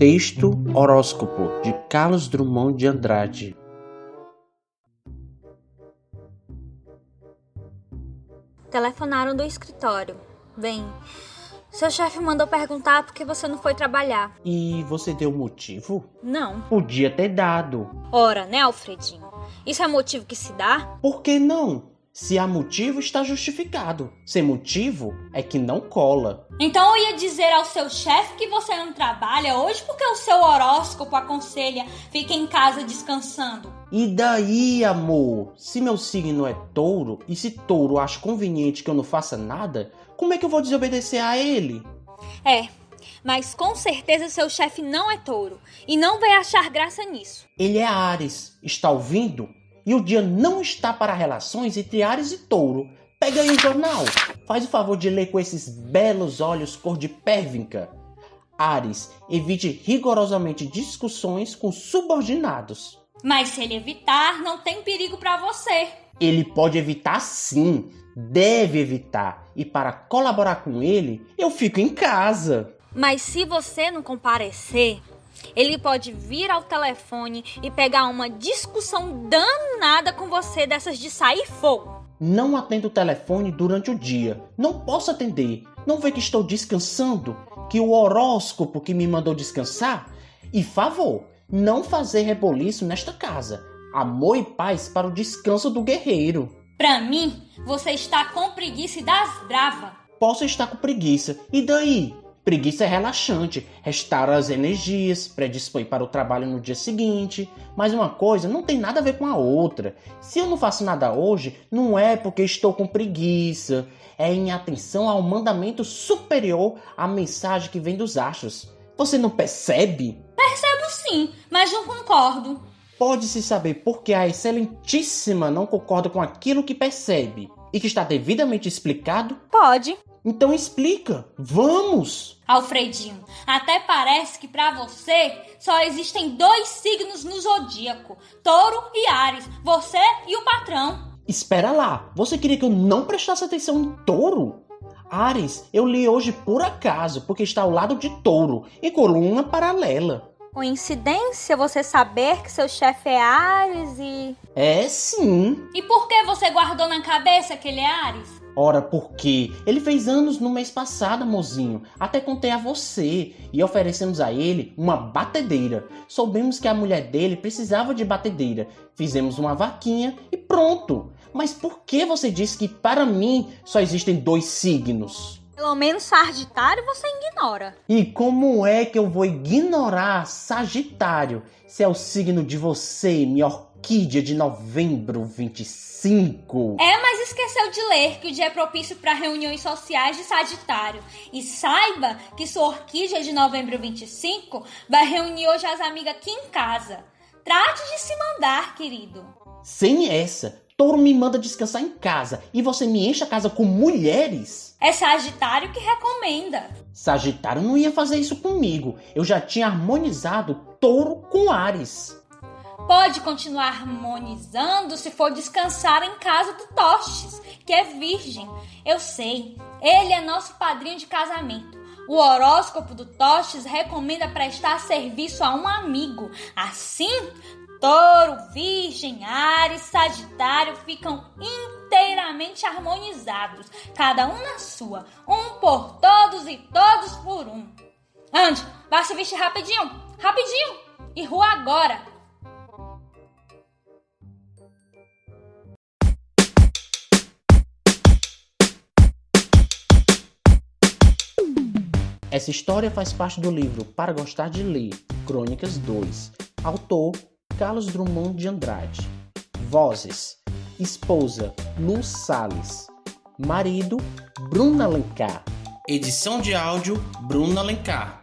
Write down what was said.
Texto Horóscopo de Carlos Drummond de Andrade. Telefonaram do escritório. Bem, seu chefe mandou perguntar por que você não foi trabalhar. E você deu motivo? Não. Podia ter dado. Ora, né, Alfredinho? Isso é motivo que se dá? Por que não? Se há motivo, está justificado. Sem motivo, é que não cola. Então eu ia dizer ao seu chefe que você não trabalha hoje porque o seu horóscopo aconselha fique em casa descansando. E daí, amor? Se meu signo é touro e se touro acha conveniente que eu não faça nada, como é que eu vou desobedecer a ele? É, mas com certeza seu chefe não é touro e não vai achar graça nisso. Ele é Ares. Está ouvindo? E o dia não está para relações entre Ares e Touro. Pega aí o jornal. Faz o favor de ler com esses belos olhos cor de pérvinca. Ares, evite rigorosamente discussões com subordinados. Mas se ele evitar, não tem perigo para você. Ele pode evitar sim, deve evitar. E para colaborar com ele, eu fico em casa. Mas se você não comparecer, ele pode vir ao telefone e pegar uma discussão danada com você dessas de sair fogo. Não atendo o telefone durante o dia. Não posso atender. Não vê que estou descansando? Que o horóscopo que me mandou descansar? E favor, não fazer reboliço nesta casa. Amor e paz para o descanso do guerreiro. Pra mim, você está com preguiça e das brava. Posso estar com preguiça. E daí? Preguiça é relaxante, restaura as energias, predispõe para o trabalho no dia seguinte. Mas uma coisa não tem nada a ver com a outra. Se eu não faço nada hoje, não é porque estou com preguiça. É em atenção ao mandamento superior à mensagem que vem dos astros. Você não percebe? Percebo sim, mas não concordo. Pode-se saber por que a Excelentíssima não concorda com aquilo que percebe e que está devidamente explicado? Pode. Então explica. Vamos! Alfredinho, até parece que para você só existem dois signos no zodíaco: Touro e Ares, você e o patrão. Espera lá, você queria que eu não prestasse atenção em Touro? Ares, eu li hoje por acaso, porque está ao lado de Touro, em coluna paralela. Coincidência você saber que seu chefe é Ares e. É sim. E por que você guardou na cabeça que ele é Ares? Ora, por quê? Ele fez anos no mês passado, mozinho. Até contei a você e oferecemos a ele uma batedeira. Soubemos que a mulher dele precisava de batedeira. Fizemos uma vaquinha e pronto. Mas por que você disse que para mim só existem dois signos? Pelo menos Sagitário você ignora. E como é que eu vou ignorar Sagitário se é o signo de você, minha orquídea de novembro 25? É, mas esqueceu de ler que o dia é propício para reuniões sociais de Sagitário. E saiba que sua orquídea de novembro 25 vai reunir hoje as amigas aqui em casa. Trate de se mandar, querido. Sem essa, Touro me manda descansar em casa e você me enche a casa com mulheres? É Sagitário que recomenda. Sagitário não ia fazer isso comigo. Eu já tinha harmonizado Touro com Ares. Pode continuar harmonizando se for descansar em casa do Tostes, que é virgem. Eu sei, ele é nosso padrinho de casamento. O horóscopo do Tostes recomenda prestar serviço a um amigo. Assim, Touro, Virgem, Ares, Sagitário ficam inteiramente harmonizados, cada um na sua, um por todos e todos por um. Ande, se vestir rapidinho, rapidinho, e rua agora. Essa história faz parte do livro Para Gostar de Ler, Crônicas 2. Autor Carlos Drummond de Andrade. Vozes: Esposa Lu Sales. Marido Bruna Alencar. Edição de áudio Bruna Alencar.